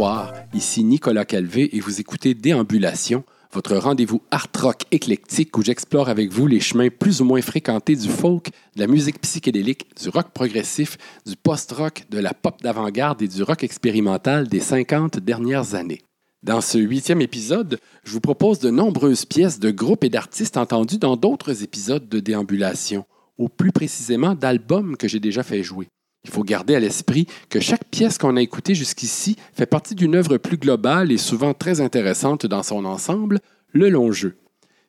Bonsoir, ici Nicolas Calvé et vous écoutez Déambulation, votre rendez-vous art rock éclectique où j'explore avec vous les chemins plus ou moins fréquentés du folk, de la musique psychédélique, du rock progressif, du post-rock, de la pop d'avant-garde et du rock expérimental des 50 dernières années. Dans ce huitième épisode, je vous propose de nombreuses pièces de groupes et d'artistes entendus dans d'autres épisodes de Déambulation, ou plus précisément d'albums que j'ai déjà fait jouer. Il faut garder à l'esprit que chaque pièce qu'on a écoutée jusqu'ici fait partie d'une œuvre plus globale et souvent très intéressante dans son ensemble, le long jeu.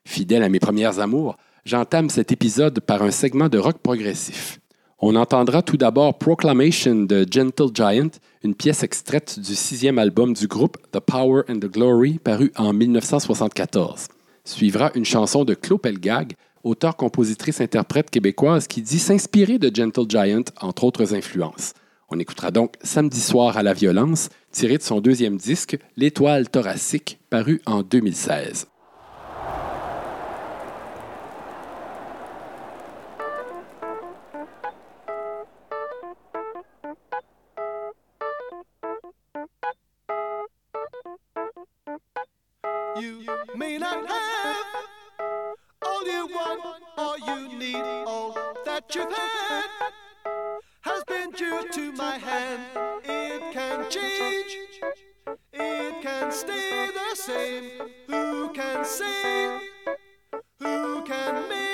Fidèle à mes premières amours, j'entame cet épisode par un segment de rock progressif. On entendra tout d'abord Proclamation de Gentle Giant, une pièce extraite du sixième album du groupe The Power and the Glory, paru en 1974. Suivra une chanson de Claude Pelgag, auteur compositrice interprète québécoise qui dit s'inspirer de Gentle Giant, entre autres influences. On écoutera donc Samedi soir à la violence, tiré de son deuxième disque, L'étoile thoracique, paru en 2016. You may not have all you want, all you need, all that you've had has been due to my hand. It can change, it can stay the same. Who can say? Who can make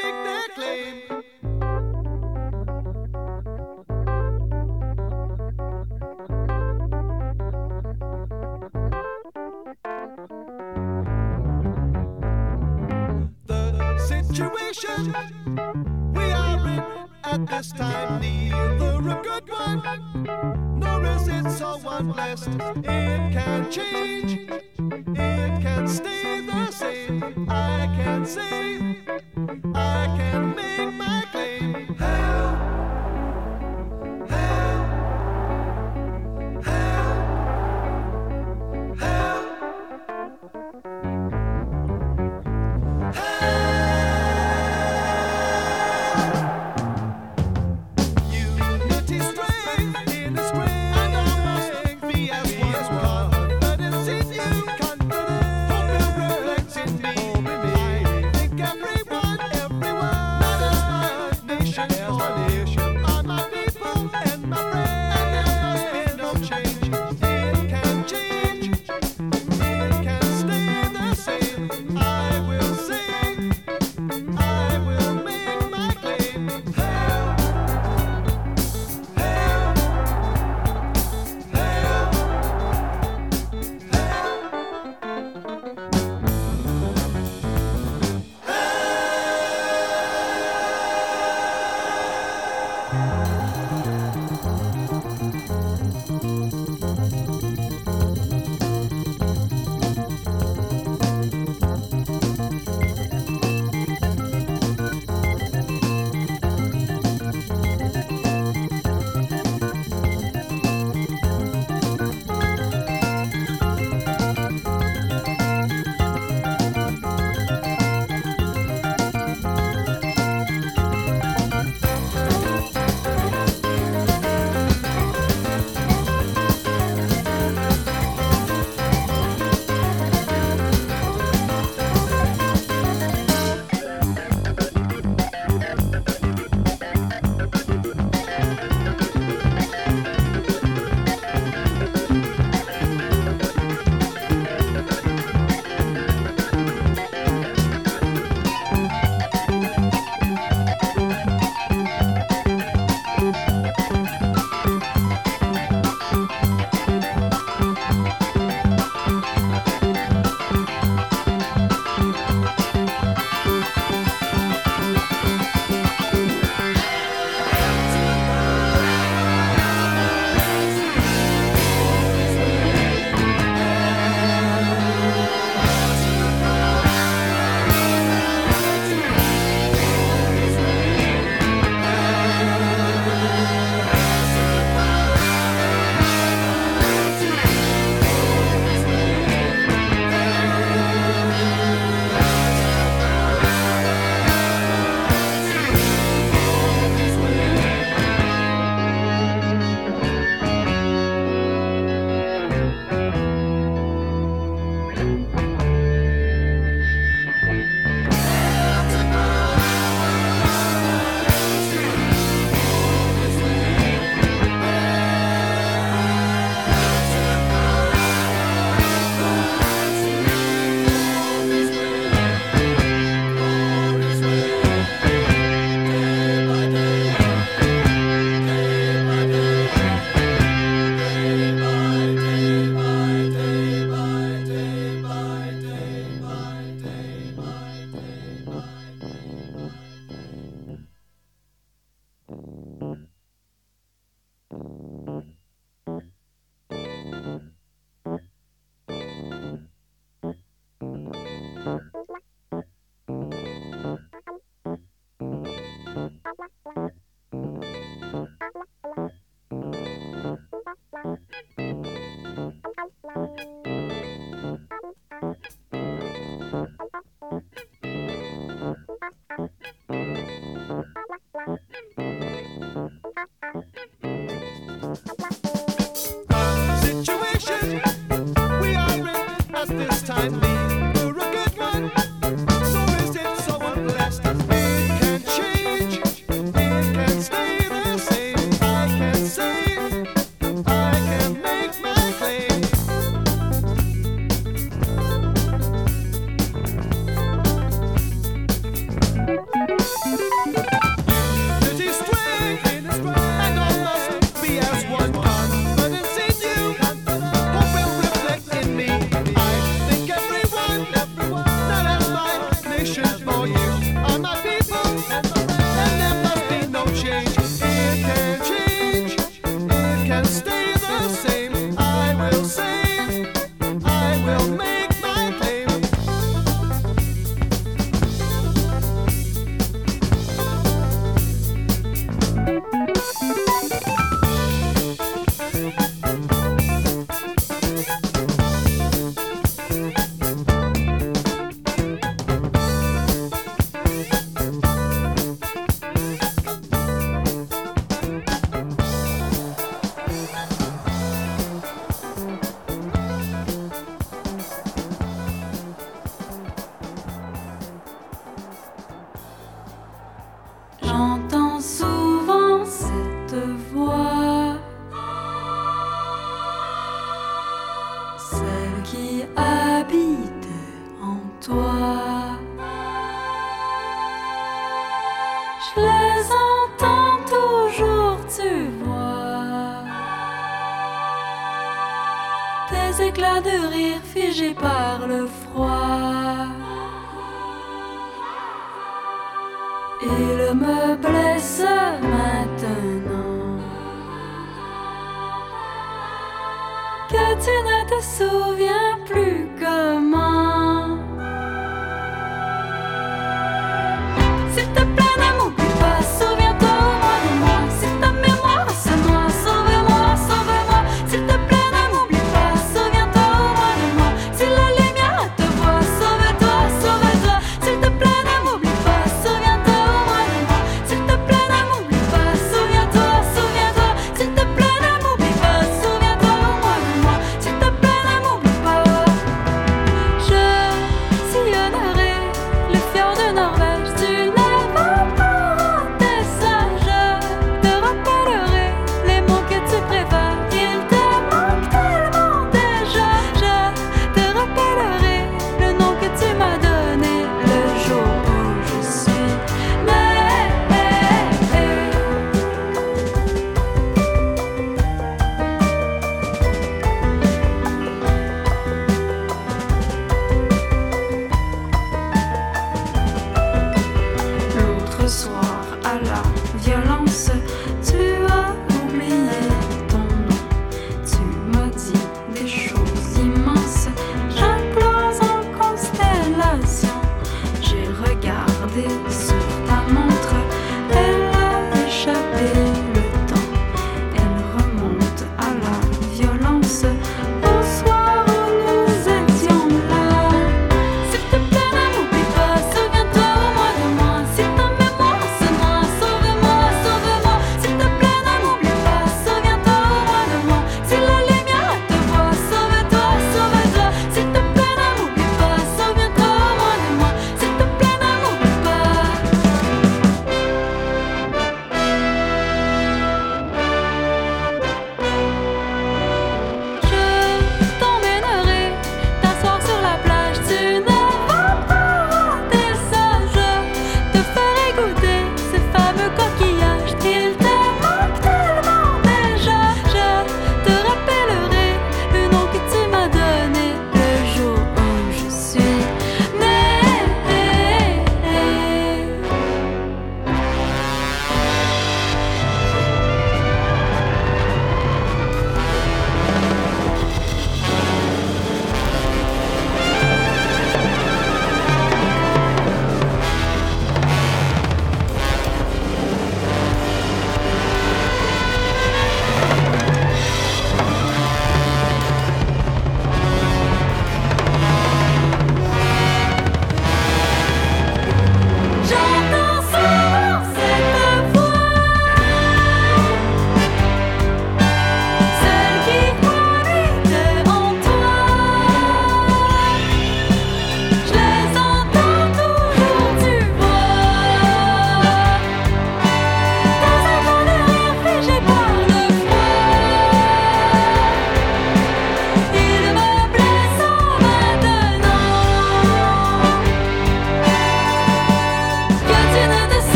we are in at this time neither a good one nor is it so unblessed. It can change it can stay the same. I can say i can make my claim. Help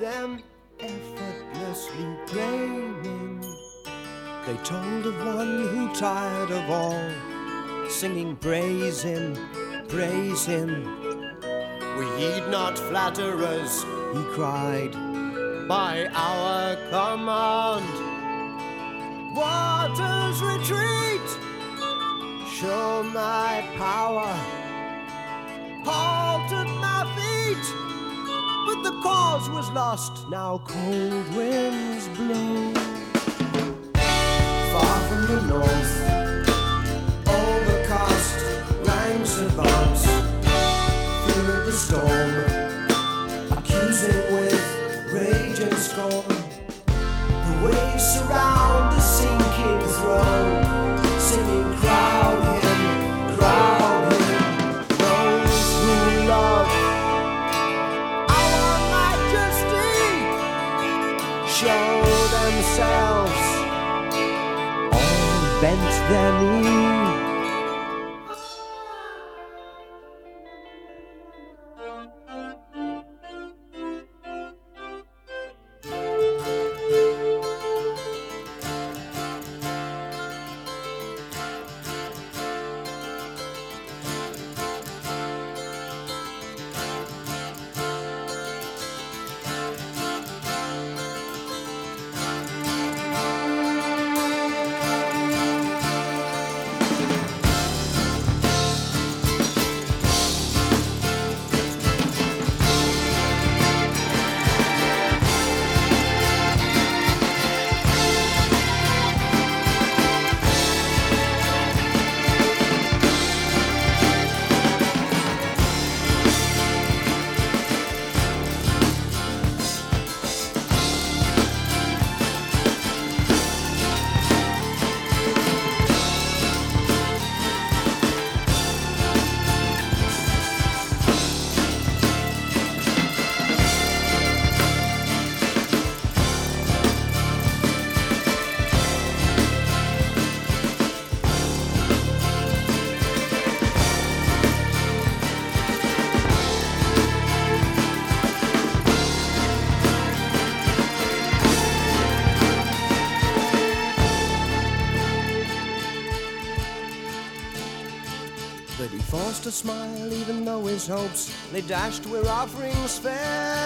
Them effortlessly blaming. They told of one who tired of all, singing, Praise him, praise him. We heed not flatterers, he cried, by our command. Waters retreat, show my power, halt at my feet but the cause was lost. Now cold winds blow. Far from the north, overcast, ranks advance. Fear of the storm, accusing with rage and scorn. The waves surround the sinking throne. Hopes they dashed where offerings fell.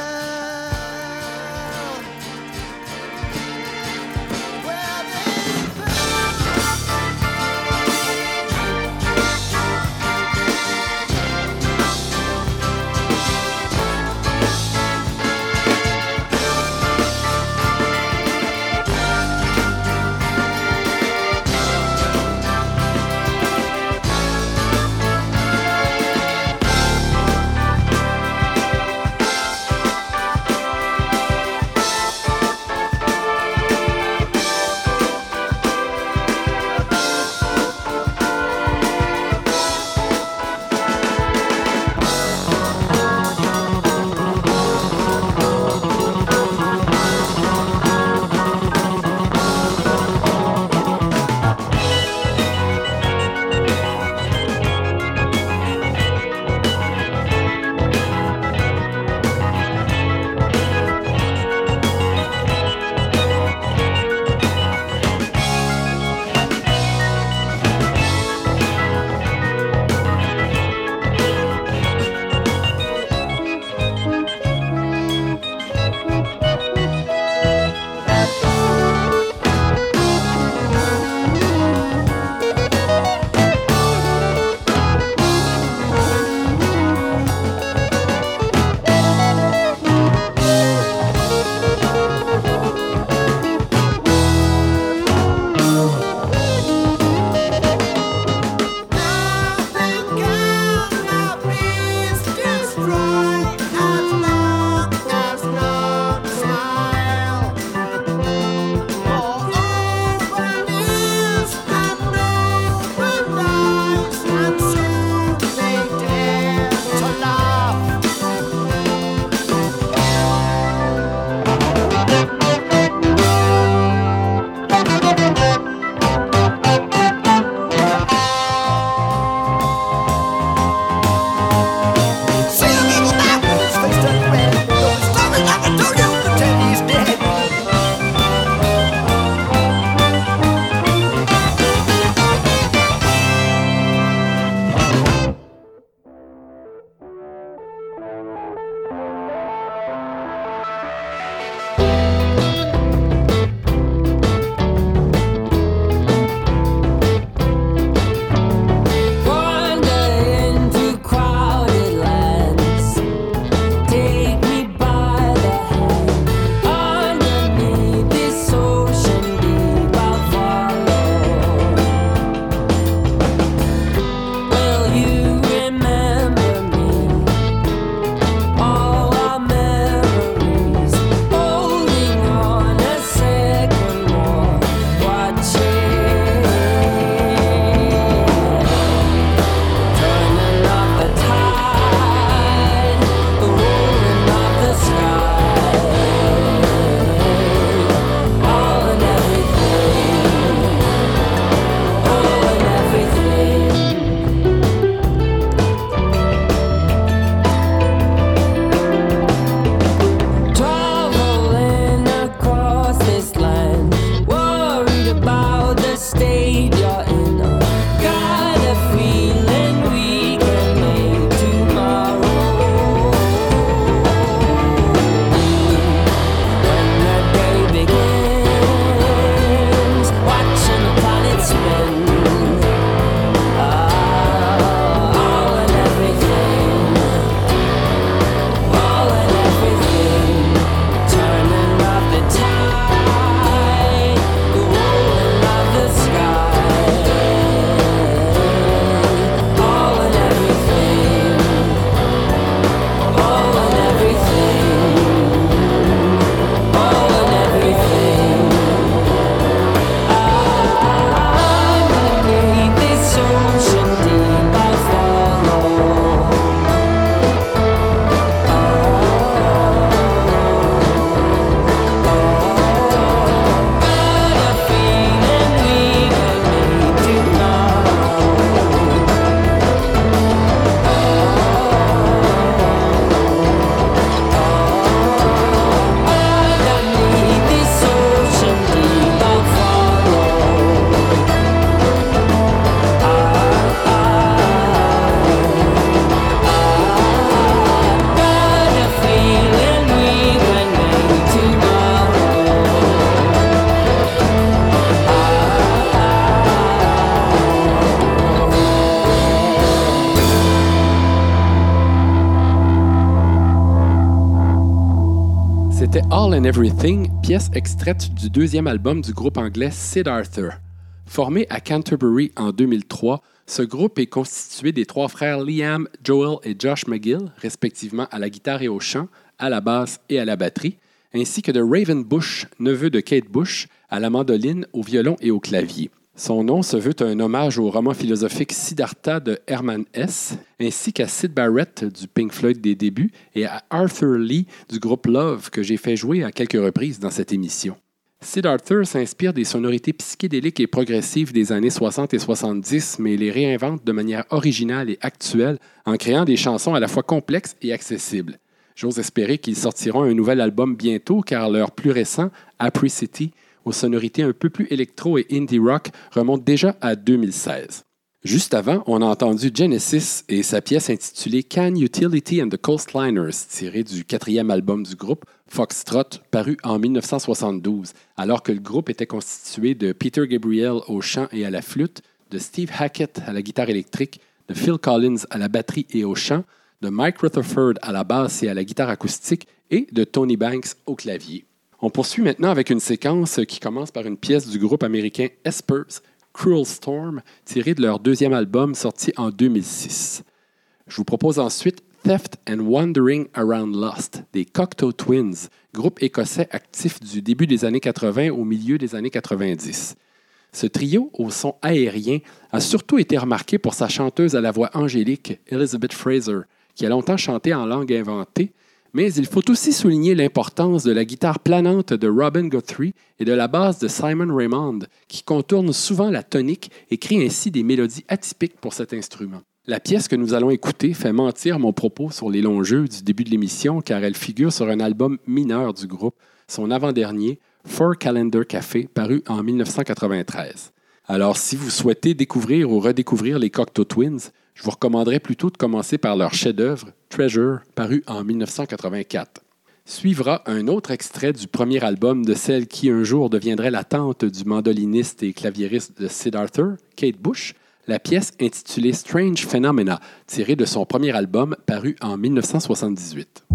Everything, pièce extraite du deuxième album du groupe anglais Sid Arthur. Formé à Canterbury en 2003, ce groupe est constitué des trois frères Liam, Joel et Josh McGill, respectivement à la guitare et au chant, à la basse et à la batterie, ainsi que de Raven Bush, neveu de Kate Bush, à la mandoline, au violon et au clavier. Son nom se veut un hommage au roman philosophique Siddhartha de Herman Hesse, ainsi qu'à Sid Barrett du Pink Floyd des débuts et à Arthur Lee du groupe Love que j'ai fait jouer à quelques reprises dans cette émission. Sid Arthur s'inspire des sonorités psychédéliques et progressives des années 60 et 70, mais les réinvente de manière originale et actuelle en créant des chansons à la fois complexes et accessibles. J'ose espérer qu'ils sortiront un nouvel album bientôt car leur plus récent, Apricity, sonorités un peu plus électro et indie rock, remonte déjà à 2016. Juste avant, on a entendu Genesis et sa pièce intitulée Can Utility and the Coastliners, tirée du quatrième album du groupe, Foxtrot, paru en 1972, alors que le groupe était constitué de Peter Gabriel au chant et à la flûte, de Steve Hackett à la guitare électrique, de Phil Collins à la batterie et au chant, de Mike Rutherford à la basse et à la guitare acoustique et de Tony Banks au clavier. On poursuit maintenant avec une séquence qui commence par une pièce du groupe américain Espers, Cruel Storm, tirée de leur deuxième album sorti en 2006. Je vous propose ensuite Theft and Wandering Around Lost des Cocteau Twins, groupe écossais actif du début des années 80 au milieu des années 90. Ce trio au son aérien a surtout été remarqué pour sa chanteuse à la voix angélique, Elizabeth Fraser, qui a longtemps chanté en langue inventée, mais il faut aussi souligner l'importance de la guitare planante de Robin Guthrie et de la basse de Simon Raymond, qui contourne souvent la tonique et crée ainsi des mélodies atypiques pour cet instrument. La pièce que nous allons écouter fait mentir mon propos sur les longs jeux du début de l'émission car elle figure sur un album mineur du groupe, son avant-dernier, Four Calendar Café, paru en 1993. Alors, si vous souhaitez découvrir ou redécouvrir les Cocteau Twins, je vous recommanderais plutôt de commencer par leur chef-d'œuvre, Treasure, paru en 1984. Suivra un autre extrait du premier album de celle qui un jour deviendrait la tante du mandoliniste et claviériste de Sid Arthur, Kate Bush, la pièce intitulée Strange Phenomena, tirée de son premier album paru en 1978.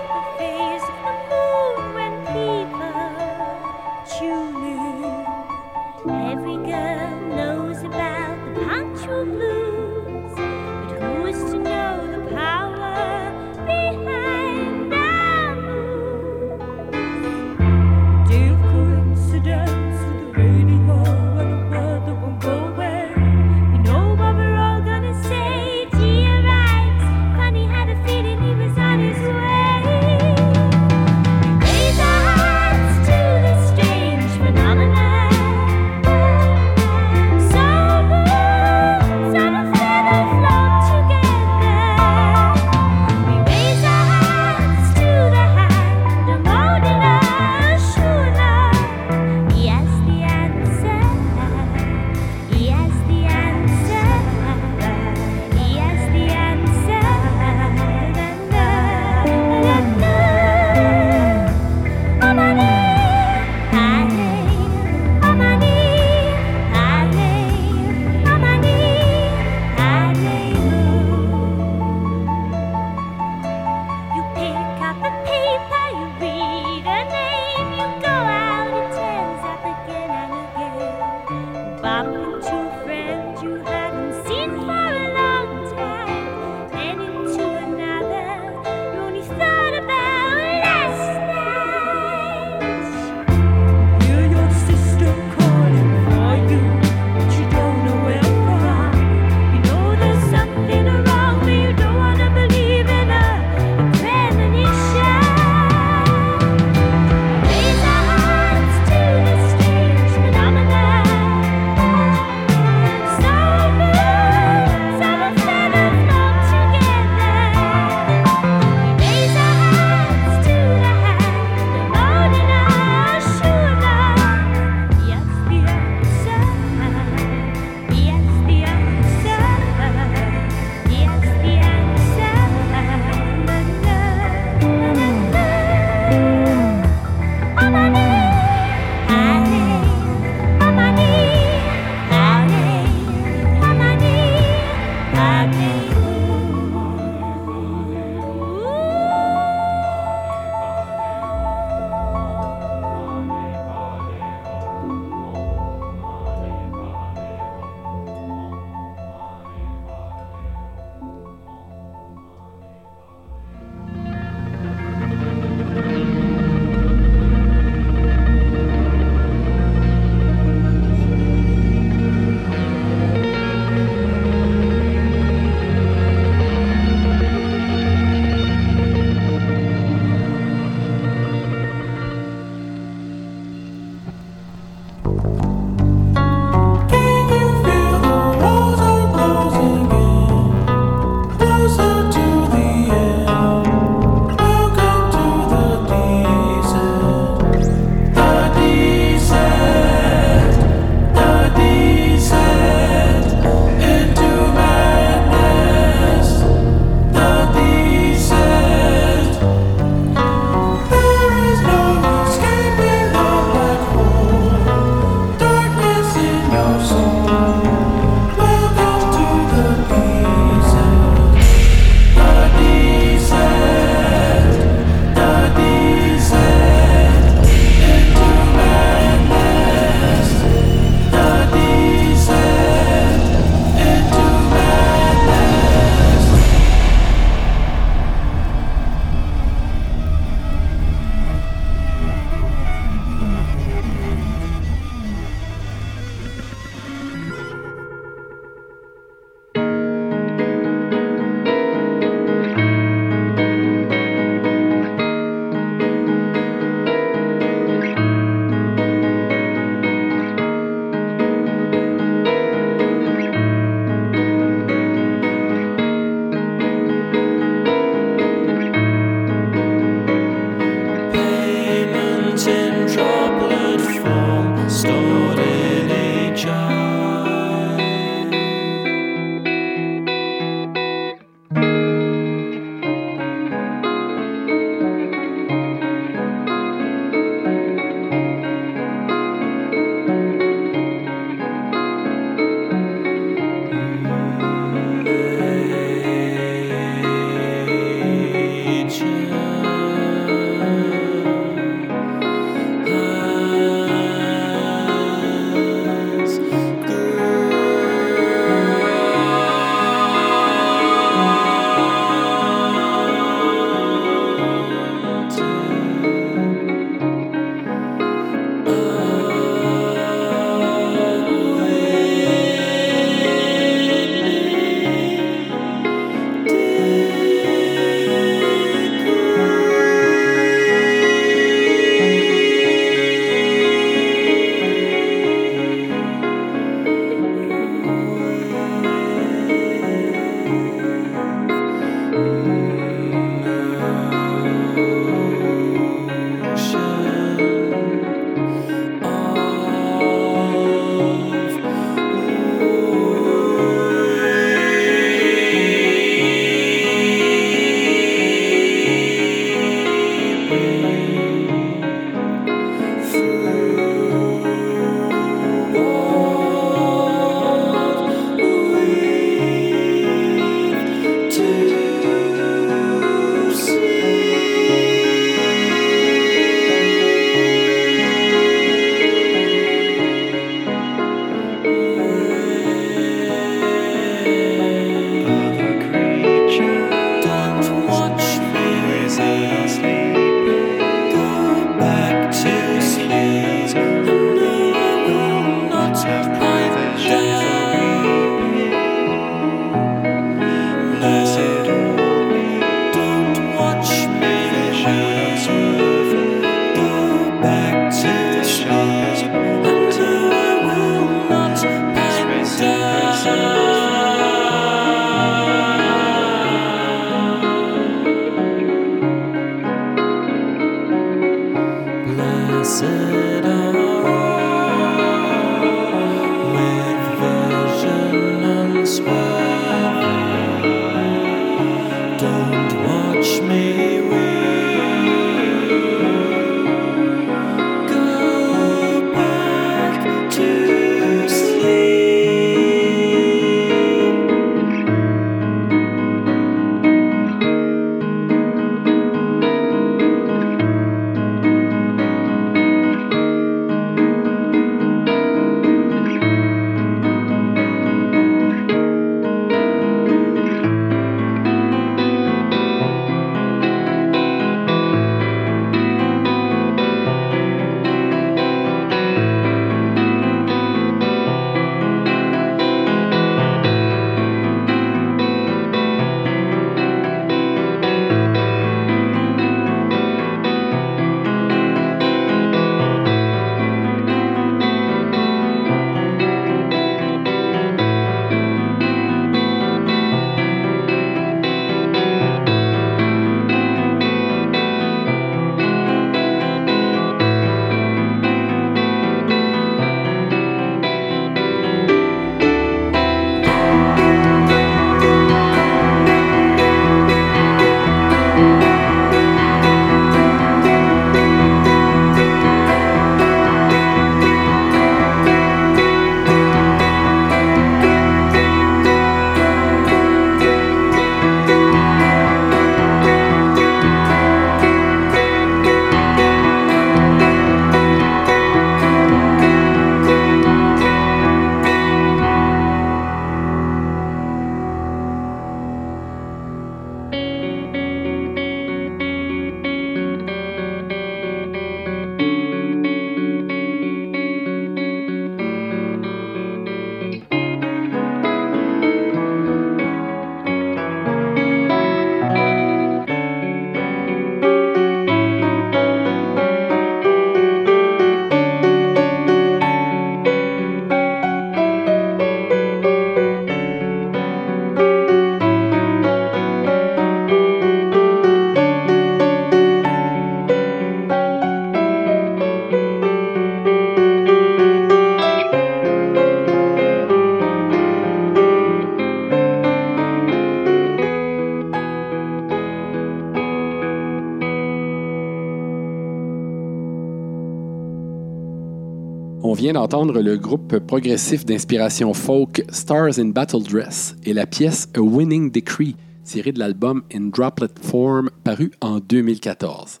Vient d'entendre le groupe progressif d'inspiration folk Stars in Battle Dress et la pièce A Winning Decree, tirée de l'album In Droplet Form, paru en 2014.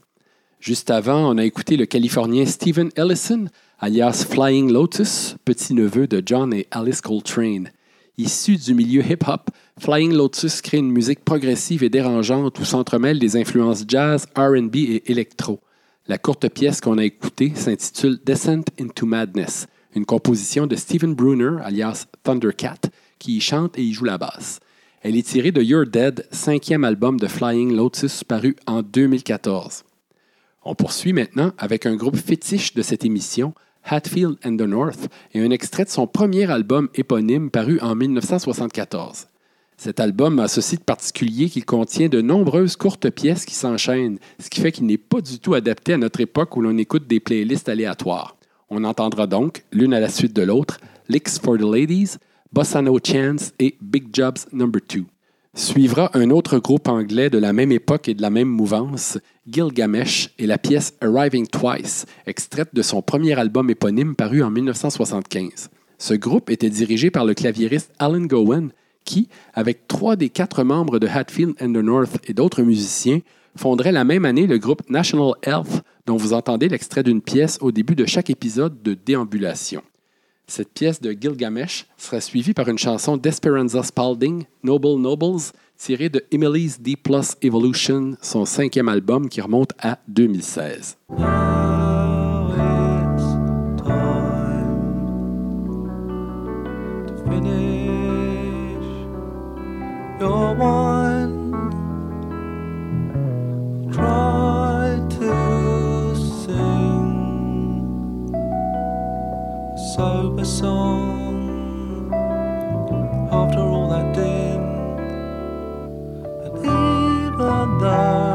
Juste avant, on a écouté le Californien Stephen Ellison, alias Flying Lotus, petit-neveu de John et Alice Coltrane. Issu du milieu hip-hop, Flying Lotus crée une musique progressive et dérangeante où s'entremêlent des influences jazz, RB et électro. La courte pièce qu'on a écoutée s'intitule Descent into Madness, une composition de Stephen Bruner, alias Thundercat, qui y chante et y joue la basse. Elle est tirée de You're Dead, cinquième album de Flying Lotus paru en 2014. On poursuit maintenant avec un groupe fétiche de cette émission, Hatfield and the North, et un extrait de son premier album éponyme paru en 1974. Cet album a ceci de particulier qu'il contient de nombreuses courtes pièces qui s'enchaînent, ce qui fait qu'il n'est pas du tout adapté à notre époque où l'on écoute des playlists aléatoires. On entendra donc, l'une à la suite de l'autre, Licks for the Ladies, Bossa No Chance et Big Jobs No. 2. Suivra un autre groupe anglais de la même époque et de la même mouvance, Gilgamesh, et la pièce Arriving Twice, extraite de son premier album éponyme paru en 1975. Ce groupe était dirigé par le claviériste Alan Gowan, qui, avec trois des quatre membres de Hatfield and the North et d'autres musiciens, fonderait la même année le groupe National Health, dont vous entendez l'extrait d'une pièce au début de chaque épisode de Déambulation. Cette pièce de Gilgamesh sera suivie par une chanson d'Esperanza Spalding, Noble Nobles, tirée de Emily's D Plus Evolution, son cinquième album qui remonte à 2016. A sober song after all that din. And even though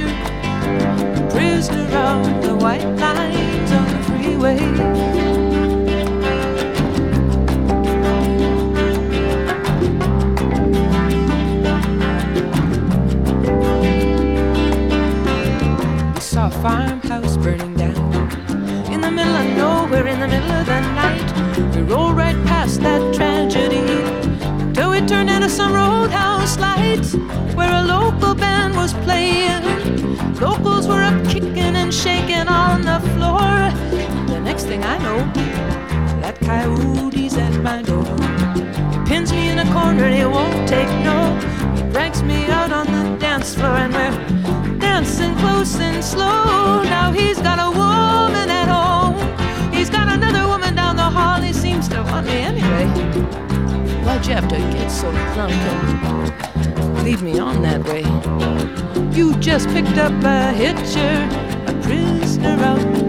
a prisoner of the white lines on the freeway take no. He drags me out on the dance floor and we're dancing close and slow. Now he's got a woman at home. He's got another woman down the hall. He seems to want me anyway. Why'd you have to get so drunk and lead me on that way? You just picked up a hitcher, a prisoner out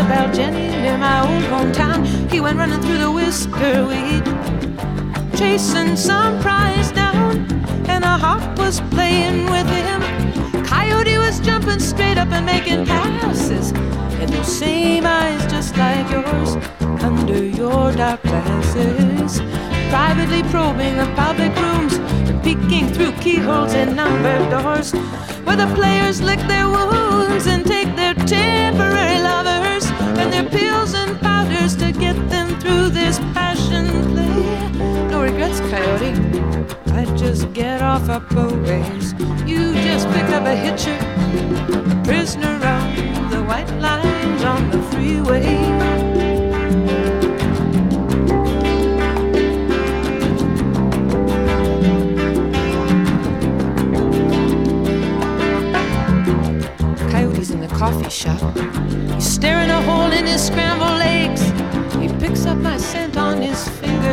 to Baljenny, near my old hometown, he went running through the whisker weed, chasing some prize down, and a hawk was playing with him. Coyote was jumping straight up and making passes, and those same eyes just like yours under your dark glasses, privately probing the public rooms and peeking through keyholes in numbered doors, where the players lick their wounds and take their temporary coyote. I just get off our boways. You just pick up a hitcher, a prisoner on the white lines on the freeway. coffee shop. He's staring a hole in his scrambled eggs. He picks up my scent on his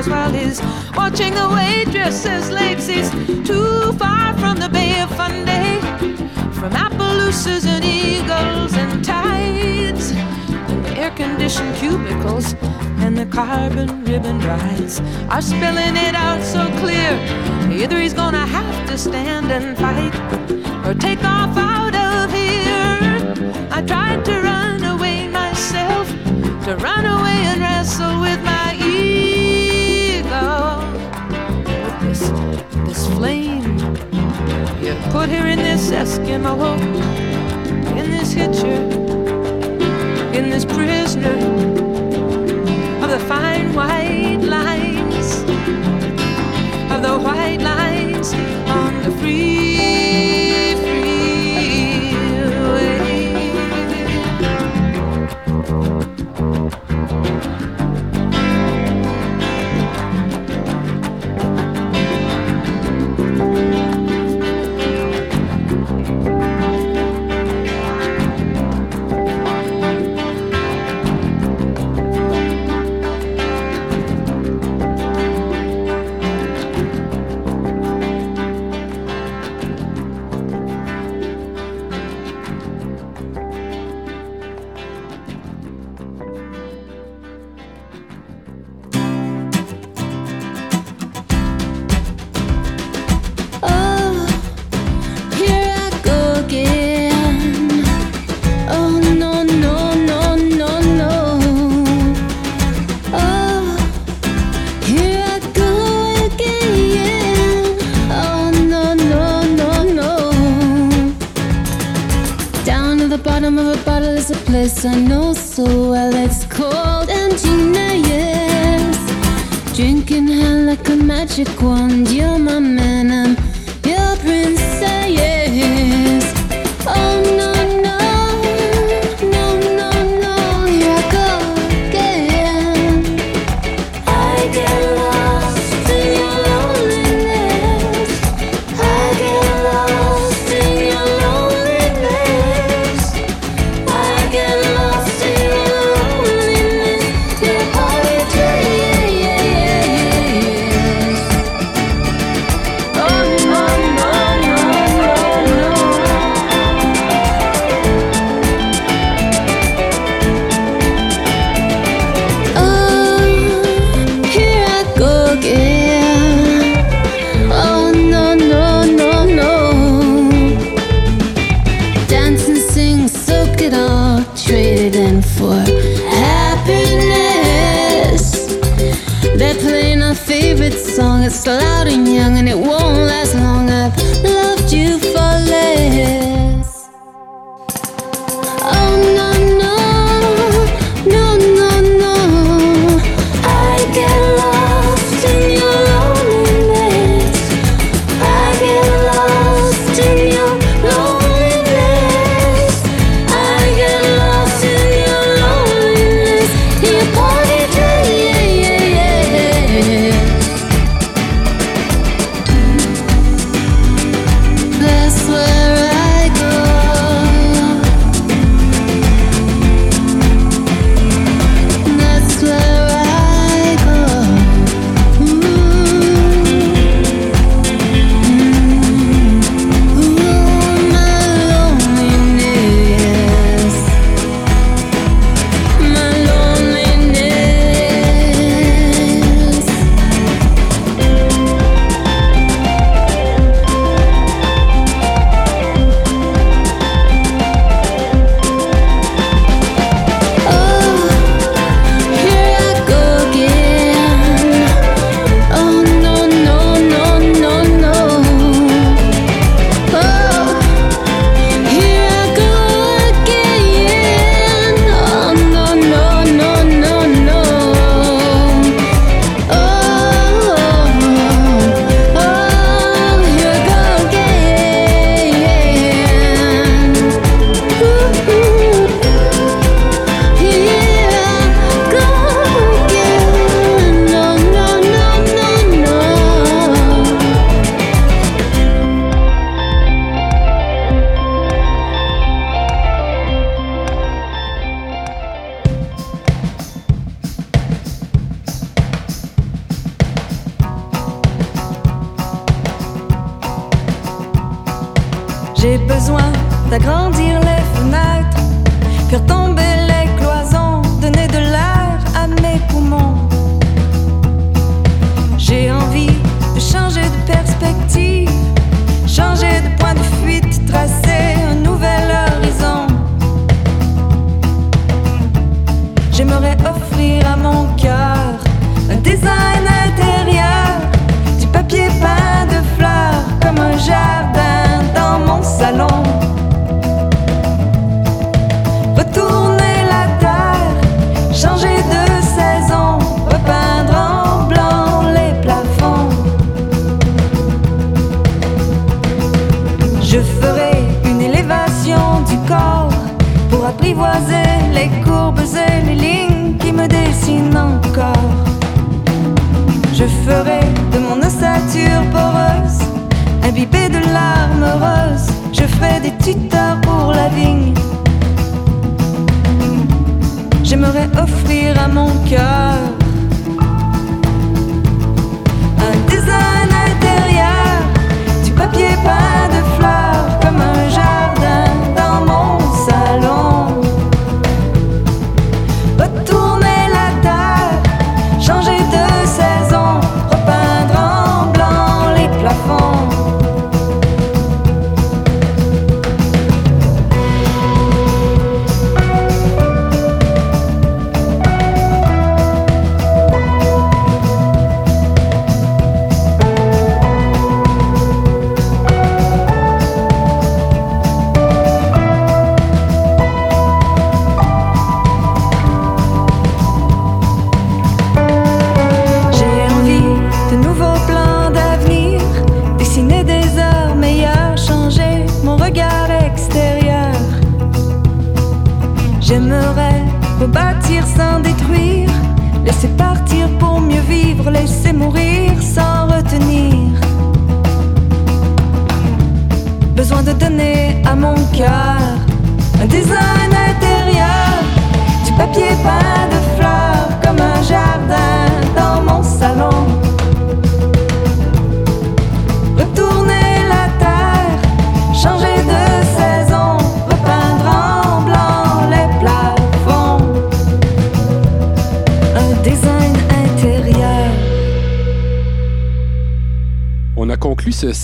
while he's watching the waitresses' legs. He's too far from the Bay of Fundy, from Appaloosas and eagles and tides, and the air conditioned cubicles and the carbon ribbon rides are spelling it out so clear. Either he's gonna have to stand and fight or take off out of here. I tried to run away myself, to run away and wrestle with. Put her in this Eskimo, in this hitcher, in this prisoner of the fine white lines, of the white lines.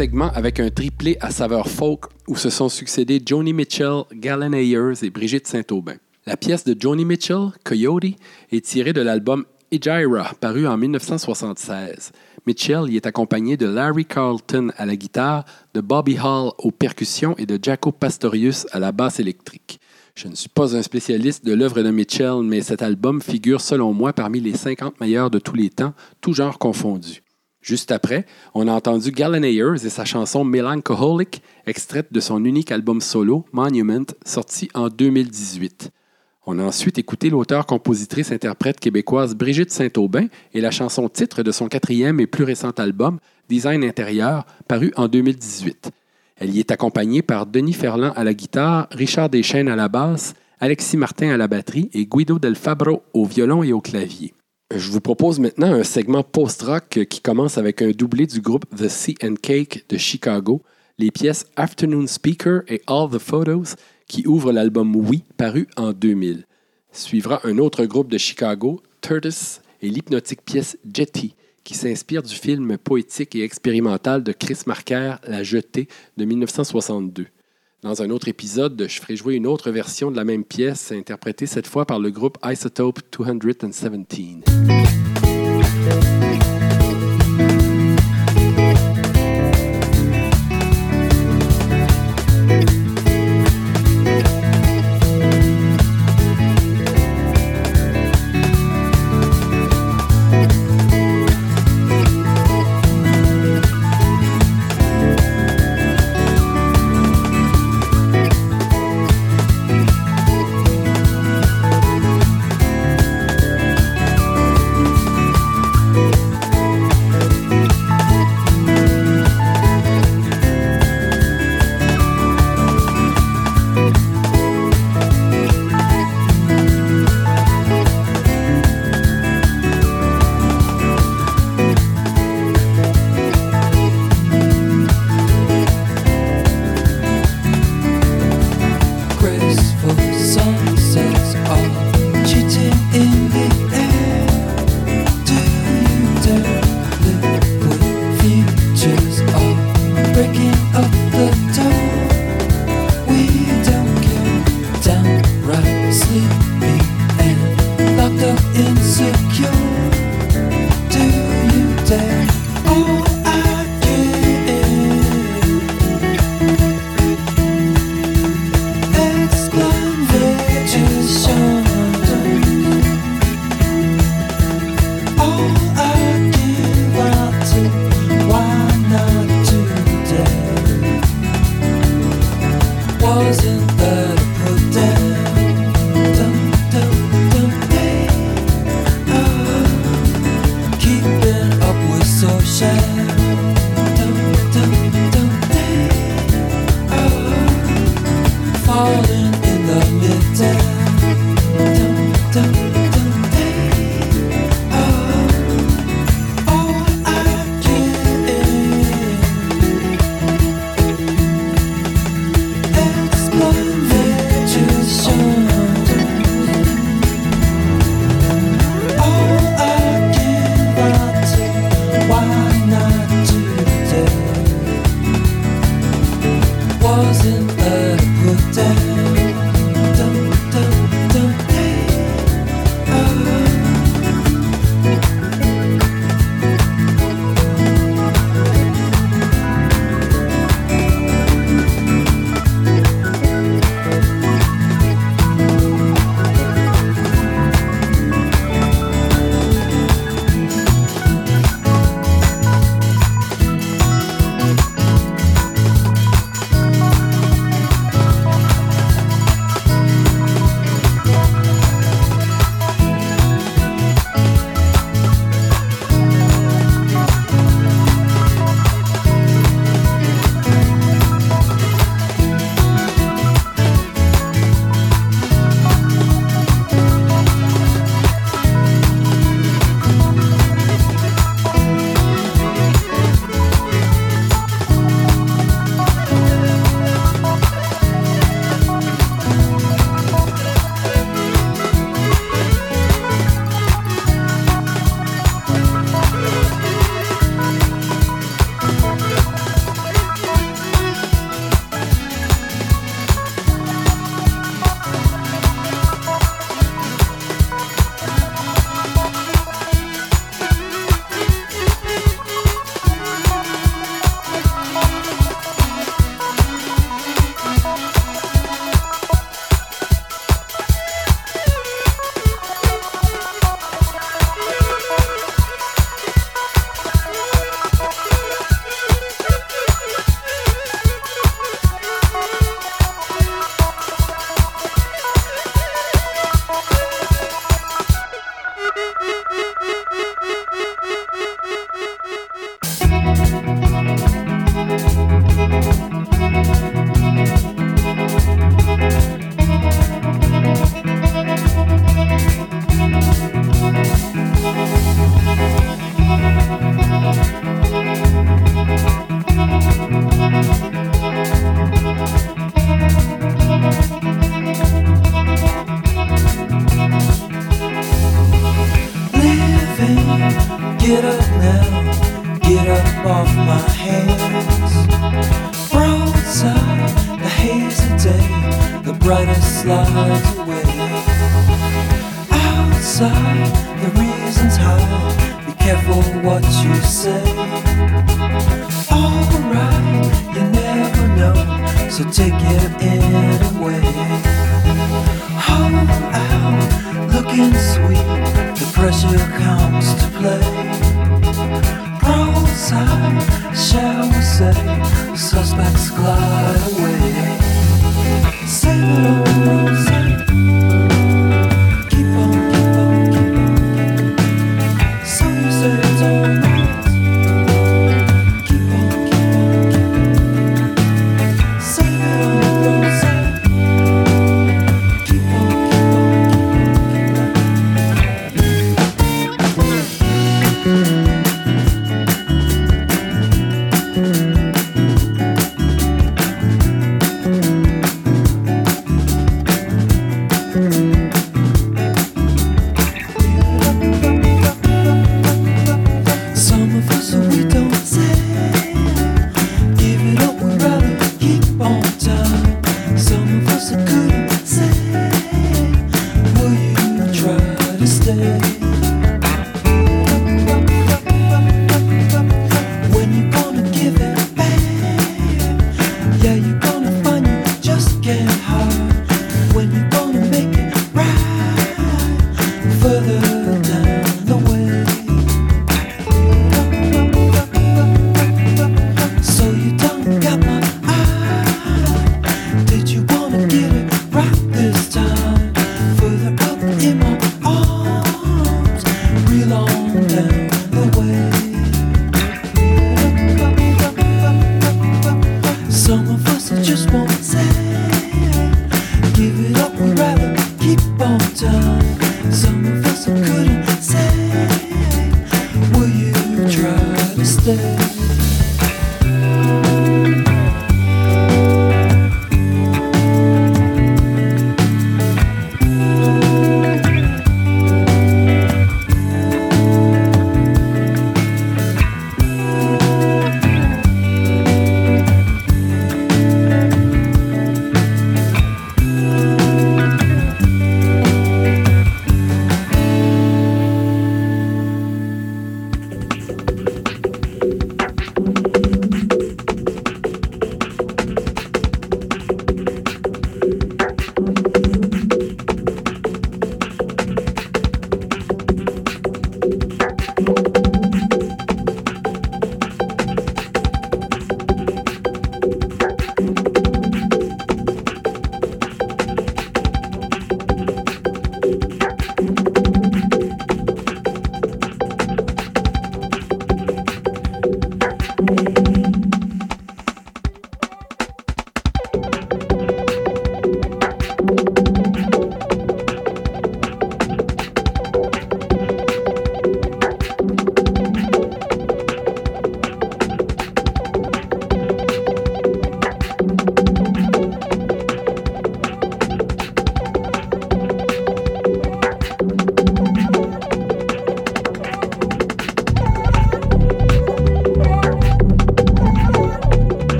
Segment avec un triplé à saveur folk où se sont succédés Joni Mitchell, Galen Ayers et Brigitte Saint-Aubin. La pièce de Joni Mitchell, Coyote, est tirée de l'album Ejira, paru en 1976. Mitchell y est accompagné de Larry Carlton à la guitare, de Bobby Hall aux percussions et de Jaco Pastorius à la basse électrique. Je ne suis pas un spécialiste de l'œuvre de Mitchell, mais cet album figure selon moi parmi les 50 meilleurs de tous les temps, tout genre confondu. Juste après, on a entendu Galen Ayers et sa chanson Melancholic, extraite de son unique album solo, Monument, sorti en 2018. On a ensuite écouté l'auteur-compositrice-interprète québécoise Brigitte Saint-Aubin et la chanson titre de son quatrième et plus récent album, Design intérieur, paru en 2018. Elle y est accompagnée par Denis Ferland à la guitare, Richard Deschaines à la basse, Alexis Martin à la batterie et Guido Del Fabro au violon et au clavier. Je vous propose maintenant un segment post-rock qui commence avec un doublé du groupe The Sea and Cake de Chicago, les pièces Afternoon Speaker et All the Photos qui ouvrent l'album Oui, paru en 2000. Suivra un autre groupe de Chicago, Turtis, et l'hypnotique pièce Jetty, qui s'inspire du film poétique et expérimental de Chris Marker, La Jetée, de 1962. Dans un autre épisode, je ferai jouer une autre version de la même pièce, interprétée cette fois par le groupe Isotope 217.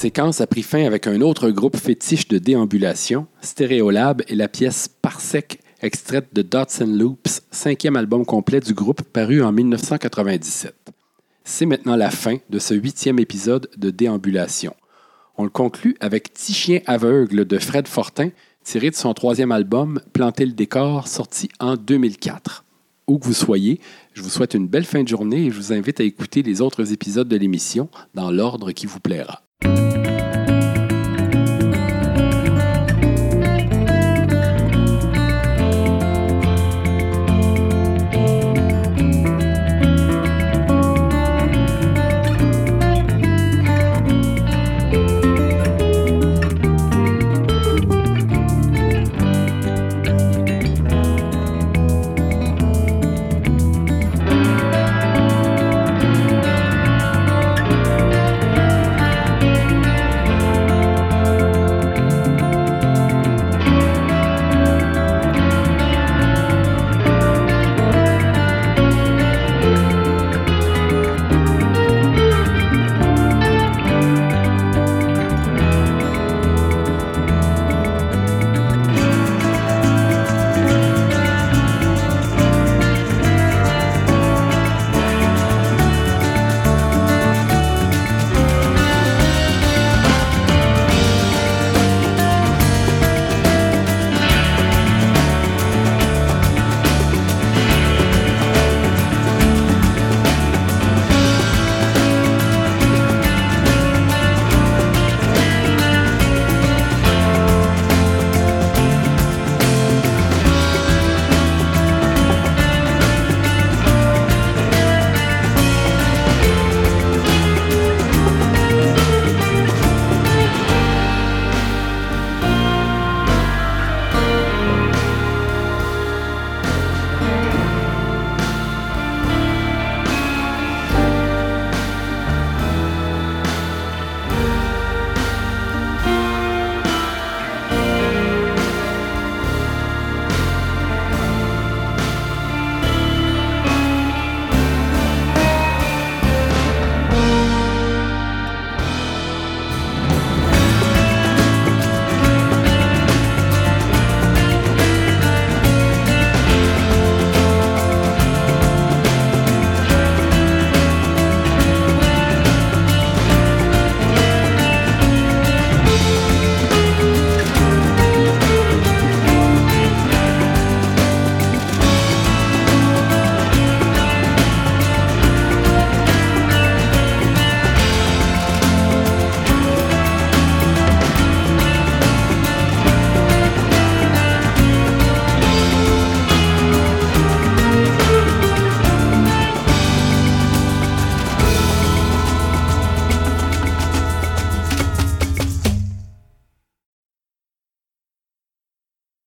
Séquence a pris fin avec un autre groupe fétiche de déambulation, Stereolab, et la pièce Parsec, extraite de Dots and Loops, cinquième album complet du groupe paru en 1997. C'est maintenant la fin de ce huitième épisode de Déambulation. On le conclut avec Petit chien aveugle de Fred Fortin, tiré de son troisième album Planter le décor, sorti en 2004. Où que vous soyez, je vous souhaite une belle fin de journée et je vous invite à écouter les autres épisodes de l'émission dans l'ordre qui vous plaira.